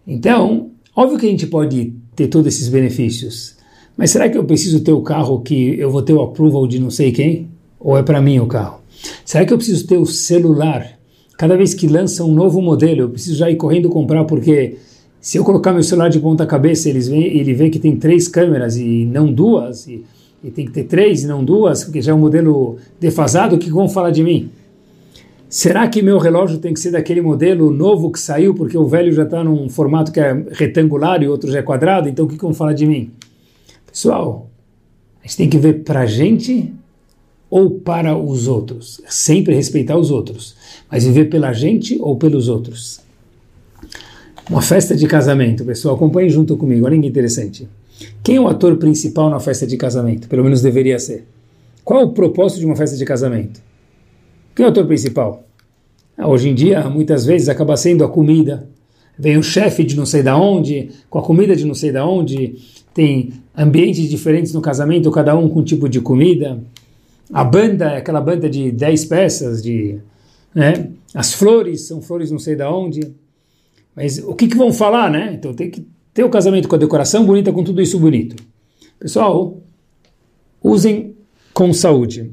Então, óbvio que a gente pode ter todos esses benefícios, mas será que eu preciso ter o carro que eu vou ter o approval de não sei quem? Ou é para mim o carro? Será que eu preciso ter o celular? Cada vez que lança um novo modelo, eu preciso já ir correndo comprar porque se eu colocar meu celular de ponta cabeça, eles vê, ele vê que tem três câmeras e não duas, e, e, tem que ter três e não duas, porque já é um modelo defasado, o que vão falar de mim? Será que meu relógio tem que ser daquele modelo novo que saiu, porque o velho já está num formato que é retangular e o outro já é quadrado, então o que vão falar de mim? Pessoal, a gente tem que ver para a gente ou para os outros. Sempre respeitar os outros, mas viver pela gente ou pelos outros. Uma festa de casamento, pessoal, acompanhe junto comigo, olha que interessante. Quem é o ator principal na festa de casamento? Pelo menos deveria ser. Qual é o propósito de uma festa de casamento? Quem é o ator principal? Ah, hoje em dia, muitas vezes, acaba sendo a comida. Vem o chefe de não sei da onde, com a comida de não sei da onde, tem ambientes diferentes no casamento, cada um com um tipo de comida. A banda é aquela banda de 10 peças, de, né? as flores são flores não sei da onde. Mas o que, que vão falar, né? Então tem que ter o casamento com a decoração bonita, com tudo isso bonito. Pessoal, usem com saúde.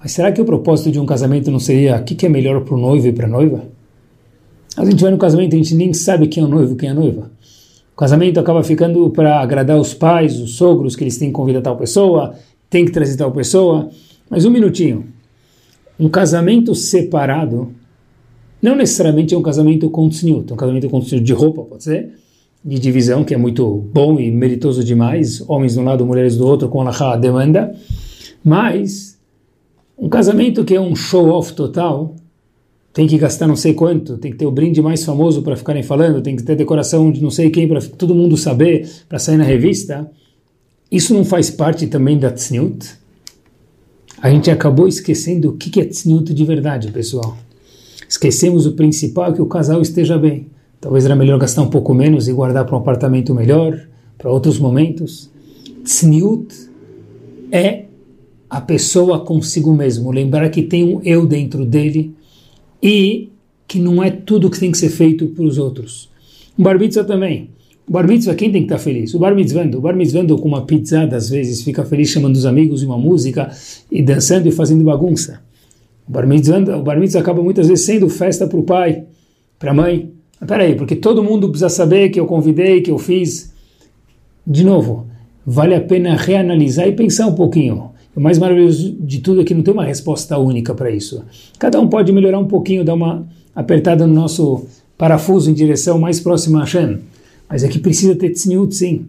Mas será que o propósito de um casamento não seria o que, é melhor para o noivo e para a noiva? A gente vai no casamento e a gente nem sabe quem é o noivo e quem é a noiva. O casamento acaba ficando para agradar os pais, os sogros, que eles têm que convidar tal pessoa, tem que trazer tal pessoa. Mas um minutinho. Um casamento separado não necessariamente é um casamento com tzniut, um casamento com de roupa, pode ser, de divisão, que é muito bom e meritoso demais, homens de um lado, mulheres do outro, com a demanda, mas um casamento que é um show-off total, tem que gastar não sei quanto, tem que ter o brinde mais famoso para ficarem falando, tem que ter decoração de não sei quem para todo mundo saber, para sair na revista, isso não faz parte também da tzniut? A gente acabou esquecendo o que é tzniut de verdade, pessoal. Esquecemos o principal, que o casal esteja bem. Talvez era melhor gastar um pouco menos e guardar para um apartamento melhor, para outros momentos. Tzniut é a pessoa consigo mesmo, lembrar que tem um eu dentro dele e que não é tudo que tem que ser feito para os outros. O bar mitzvah também. O bar mitzvah, quem tem que estar feliz? O bar mitzvah, o bar mitzvah com uma pizza, às vezes fica feliz chamando os amigos e uma música e dançando e fazendo bagunça. O bar mitzvah, o bar mitzvah acaba muitas vezes sendo festa para o pai, para a mãe. Peraí, porque todo mundo precisa saber que eu convidei, que eu fiz. De novo, vale a pena reanalisar e pensar um pouquinho. O mais maravilhoso de tudo é que não tem uma resposta única para isso. Cada um pode melhorar um pouquinho, dar uma apertada no nosso parafuso em direção mais próxima a Hashem. Mas é que precisa ter tzniut sim,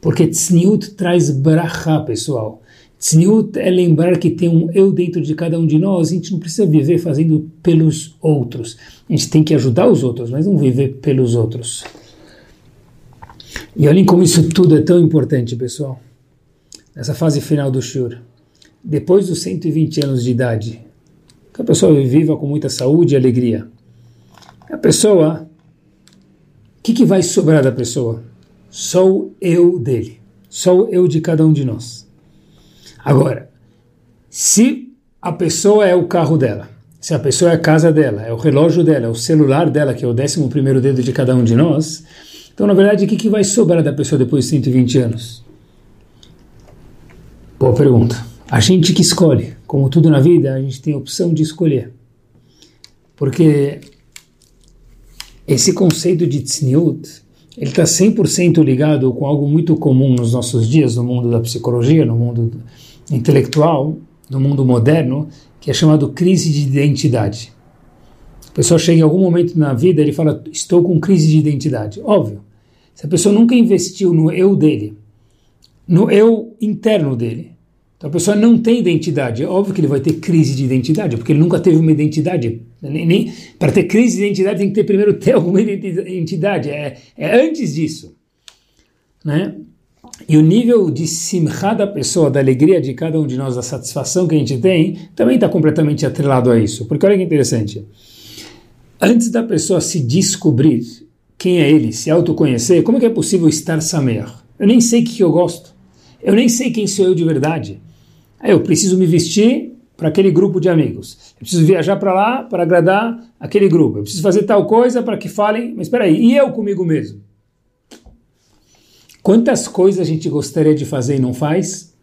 porque tzniut traz bracha, pessoal. Tzniut é lembrar que tem um eu dentro de cada um de nós, a gente não precisa viver fazendo pelos outros. A gente tem que ajudar os outros, mas não viver pelos outros. E olhem como isso tudo é tão importante, pessoal. Nessa fase final do Shur. Depois dos 120 anos de idade, que a pessoa viva com muita saúde e alegria. A pessoa, o que, que vai sobrar da pessoa? Só o eu dele. Só o eu de cada um de nós. Agora, se a pessoa é o carro dela, se a pessoa é a casa dela, é o relógio dela, é o celular dela, que é o décimo primeiro dedo de cada um de nós, então, na verdade, o que, que vai sobrar da pessoa depois de 120 anos? Boa pergunta. A gente que escolhe. Como tudo na vida, a gente tem a opção de escolher. Porque esse conceito de tzniut, ele está 100% ligado com algo muito comum nos nossos dias, no mundo da psicologia, no mundo intelectual, no mundo moderno, que é chamado crise de identidade. A pessoa chega em algum momento na vida, ele fala, estou com crise de identidade. Óbvio, se a pessoa nunca investiu no eu dele, no eu interno dele, então a pessoa não tem identidade. É óbvio que ele vai ter crise de identidade, porque ele nunca teve uma identidade. Nem, nem para ter crise de identidade tem que ter primeiro ter alguma identidade. É, é antes disso. Né? E o nível de simcha da pessoa, da alegria de cada um de nós, da satisfação que a gente tem, também está completamente atrelado a isso. Porque olha que interessante. Antes da pessoa se descobrir, quem é ele, se autoconhecer, como é que é possível estar samer? Eu nem sei o que eu gosto. Eu nem sei quem sou eu de verdade. Aí eu preciso me vestir para aquele grupo de amigos. Eu preciso viajar para lá para agradar aquele grupo. Eu preciso fazer tal coisa para que falem, mas espera aí, e eu comigo mesmo? Quantas coisas a gente gostaria de fazer e não faz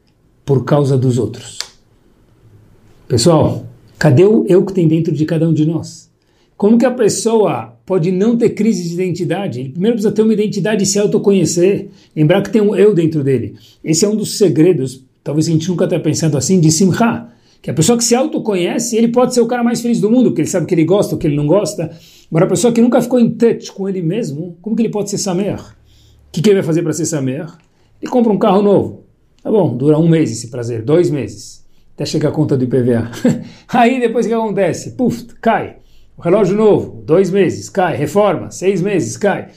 por causa dos outros? Pessoal, cadê o eu que tem dentro de cada um de nós? Como que a pessoa pode não ter crise de identidade. Ele primeiro precisa ter uma identidade e se autoconhecer, lembrar que tem um eu dentro dele. Esse é um dos segredos, talvez a gente nunca tenha pensado assim, de Simcha. Que a pessoa que se autoconhece, ele pode ser o cara mais feliz do mundo, porque ele sabe o que ele gosta, o que ele não gosta. Agora, a pessoa que nunca ficou em touch com ele mesmo, como que ele pode ser Samer? Que, que ele vai fazer para ser Samer? Ele compra um carro novo. Tá bom, dura um mês esse prazer, dois meses, até chegar a conta do IPVA. Aí depois o que acontece? Puf, cai. O relógio novo, dois meses, cai. Reforma, seis meses, cai.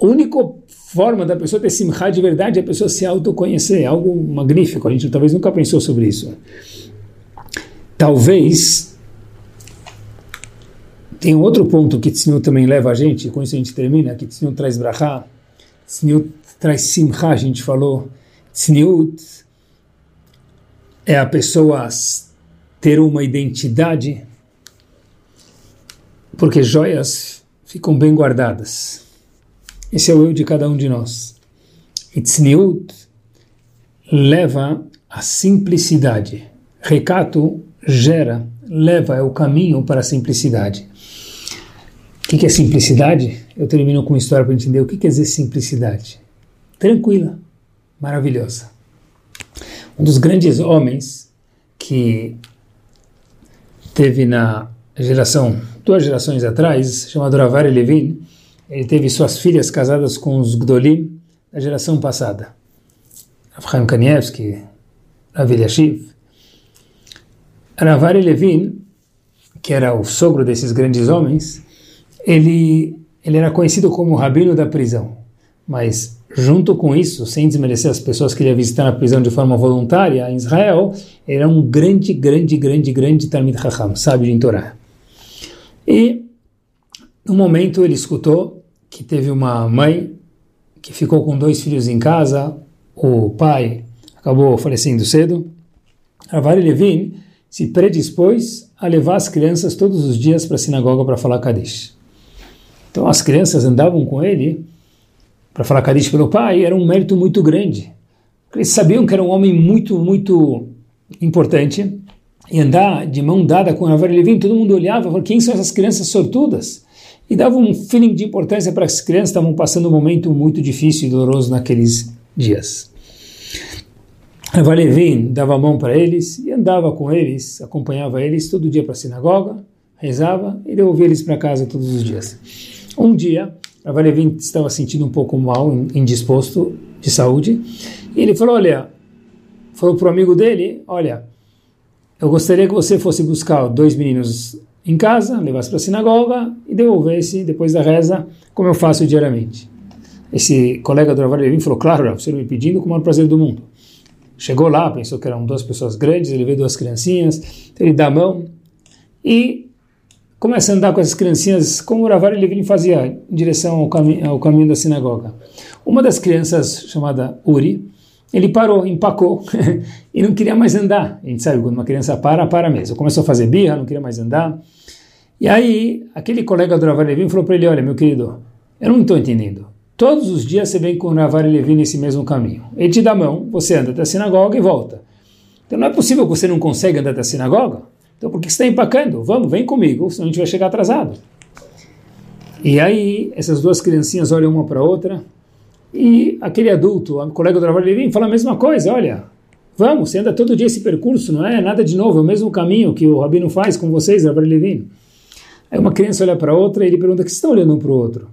A única forma da pessoa ter simcha de verdade é a pessoa se autoconhecer. É algo magnífico. A gente talvez nunca pensou sobre isso. Talvez tem um outro ponto que Tzniut também leva a gente, com isso a gente termina, que Tzniut traz brachá, Tzniut traz simcha, a gente falou. Tzniut é a pessoa ter uma identidade porque joias ficam bem guardadas. Esse é o eu de cada um de nós. E tzniut leva a simplicidade. Recato gera, leva, é o caminho para a simplicidade. O que é simplicidade? Eu termino com uma história para entender o que quer dizer simplicidade. Tranquila, maravilhosa. Um dos grandes homens que teve na geração duas gerações atrás, chamado Ravari Levin, ele teve suas filhas casadas com os Gdolim da geração passada. Avchaim Kanievski, Rav Eliashiv. Ravari Levin, que era o sogro desses grandes homens, ele, ele era conhecido como o rabino da prisão. Mas, junto com isso, sem desmerecer as pessoas que ele ia visitar na prisão de forma voluntária em Israel, ele era um grande, grande, grande, grande Talmid Chacham, sábio de Torá. E, no momento, ele escutou que teve uma mãe que ficou com dois filhos em casa, o pai acabou falecendo cedo. Ravari Levin se predispôs a levar as crianças todos os dias para a sinagoga para falar Kadish. Então as crianças andavam com ele para falar Kadish pelo pai, era um mérito muito grande. Eles sabiam que era um homem muito, muito importante, e andar de mão dada com Rav Levin, todo mundo olhava e falava, quem são essas crianças sortudas? E dava um feeling de importância para as crianças estavam passando um momento muito difícil e doloroso naqueles dias. Rav Levin dava a mão para eles e andava com eles, acompanhava eles todo dia para a sinagoga, rezava e devolvia eles para casa todos os dias. Um dia, Rav Levin estava sentindo um pouco mal, indisposto de saúde, e ele falou, olha, falou para o amigo dele, olha, eu gostaria que você fosse buscar dois meninos em casa, levasse para a sinagoga e devolvesse depois da reza, como eu faço diariamente. Esse colega do Rav falou, claro, você me pedindo com o maior prazer do mundo. Chegou lá, pensou que eram duas pessoas grandes, ele vê duas criancinhas, ele dá a mão e começa a andar com essas criancinhas como o Rav Levin fazia em direção ao, cami ao caminho da sinagoga. Uma das crianças, chamada Uri, ele parou, empacou e não queria mais andar. A gente sabe, quando uma criança para, para mesmo. Começou a fazer birra, não queria mais andar. E aí, aquele colega do Ravar Levin falou para ele, olha, meu querido, eu não estou entendendo. Todos os dias você vem com o Ravar Levin nesse mesmo caminho. Ele te dá a mão, você anda até a sinagoga e volta. Então não é possível que você não consiga andar até a sinagoga? Então por que está empacando? Vamos, vem comigo, senão a gente vai chegar atrasado. E aí, essas duas criancinhas olham uma para a outra, e aquele adulto, o colega do Rav Levin, fala a mesma coisa, olha, vamos, você anda todo dia esse percurso, não é nada de novo, é o mesmo caminho que o Rabino faz com vocês, Rav Levin. Aí uma criança olha para outra e ele pergunta, que estão olhando um para o outro?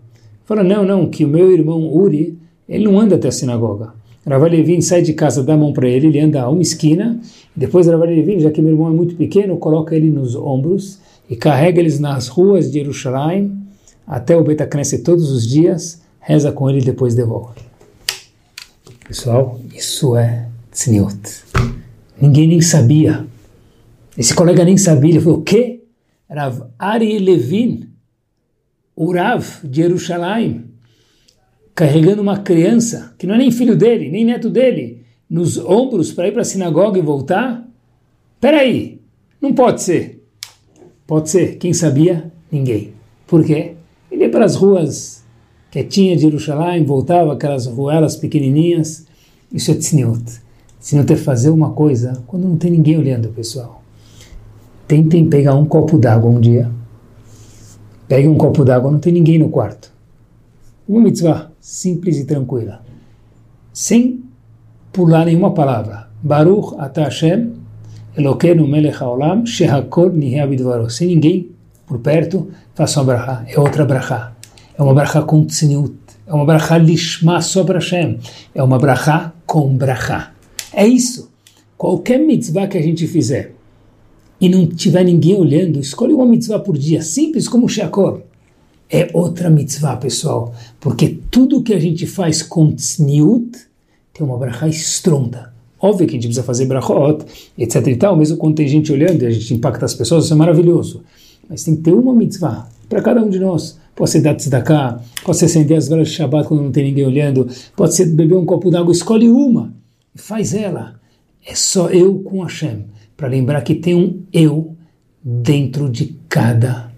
Fala, não, não, que o meu irmão Uri, ele não anda até a sinagoga. Rav Levin sai de casa, dá a mão para ele, ele anda a uma esquina, depois Rav Levin, já que meu irmão é muito pequeno, coloca ele nos ombros e carrega eles nas ruas de Jerusalém até o Betacrense todos os dias, reza com ele e depois devolve. Pessoal, isso é tzniut. Ninguém nem sabia. Esse colega nem sabia. Ele falou, o quê? Rav Ari Levin, o Rav de Jerusalém, carregando uma criança, que não é nem filho dele, nem neto dele, nos ombros para ir para a sinagoga e voltar? Peraí, não pode ser. Pode ser. Quem sabia? Ninguém. Por quê? Ele ia para as ruas quietinha de Jerusalém, voltava aquelas ruelas pequenininhas. Isso é tzniut. Tzniut é fazer uma coisa quando não tem ninguém olhando, pessoal. Tentem pegar um copo d'água um dia. Pegue um copo d'água, não tem ninguém no quarto. Uma mitzvah simples e tranquila. Sem pular nenhuma palavra. Baruch atah Hashem Elokeinu melech haolam shehakol nihya bidvaro. Sem ninguém por perto, faça uma brachá. É outra brachá. É uma brachá com tzniut. É uma brachá lishma para Hashem. É uma brachá com brachá. É isso. Qualquer mitzvah que a gente fizer e não tiver ninguém olhando, escolhe uma mitzvah por dia, simples como Shakor. É outra mitzvah, pessoal. Porque tudo que a gente faz com tzniut tem uma brachá estronda. Óbvio que a gente precisa fazer brachot, etc e tal, mesmo quando tem gente olhando e a gente impacta as pessoas, isso é maravilhoso. Mas tem que ter uma mitzvah para cada um de nós. Pode ser dar tzedakah, pode ser acender as velas de Shabbat quando não tem ninguém olhando, pode ser beber um copo d'água, escolhe uma e faz ela. É só eu com Hashem, para lembrar que tem um eu dentro de cada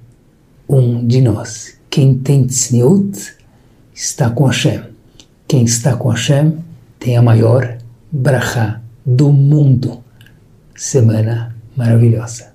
um de nós. Quem tem tzniut está com Hashem. Quem está com Hashem tem a maior brachá do mundo. Semana maravilhosa.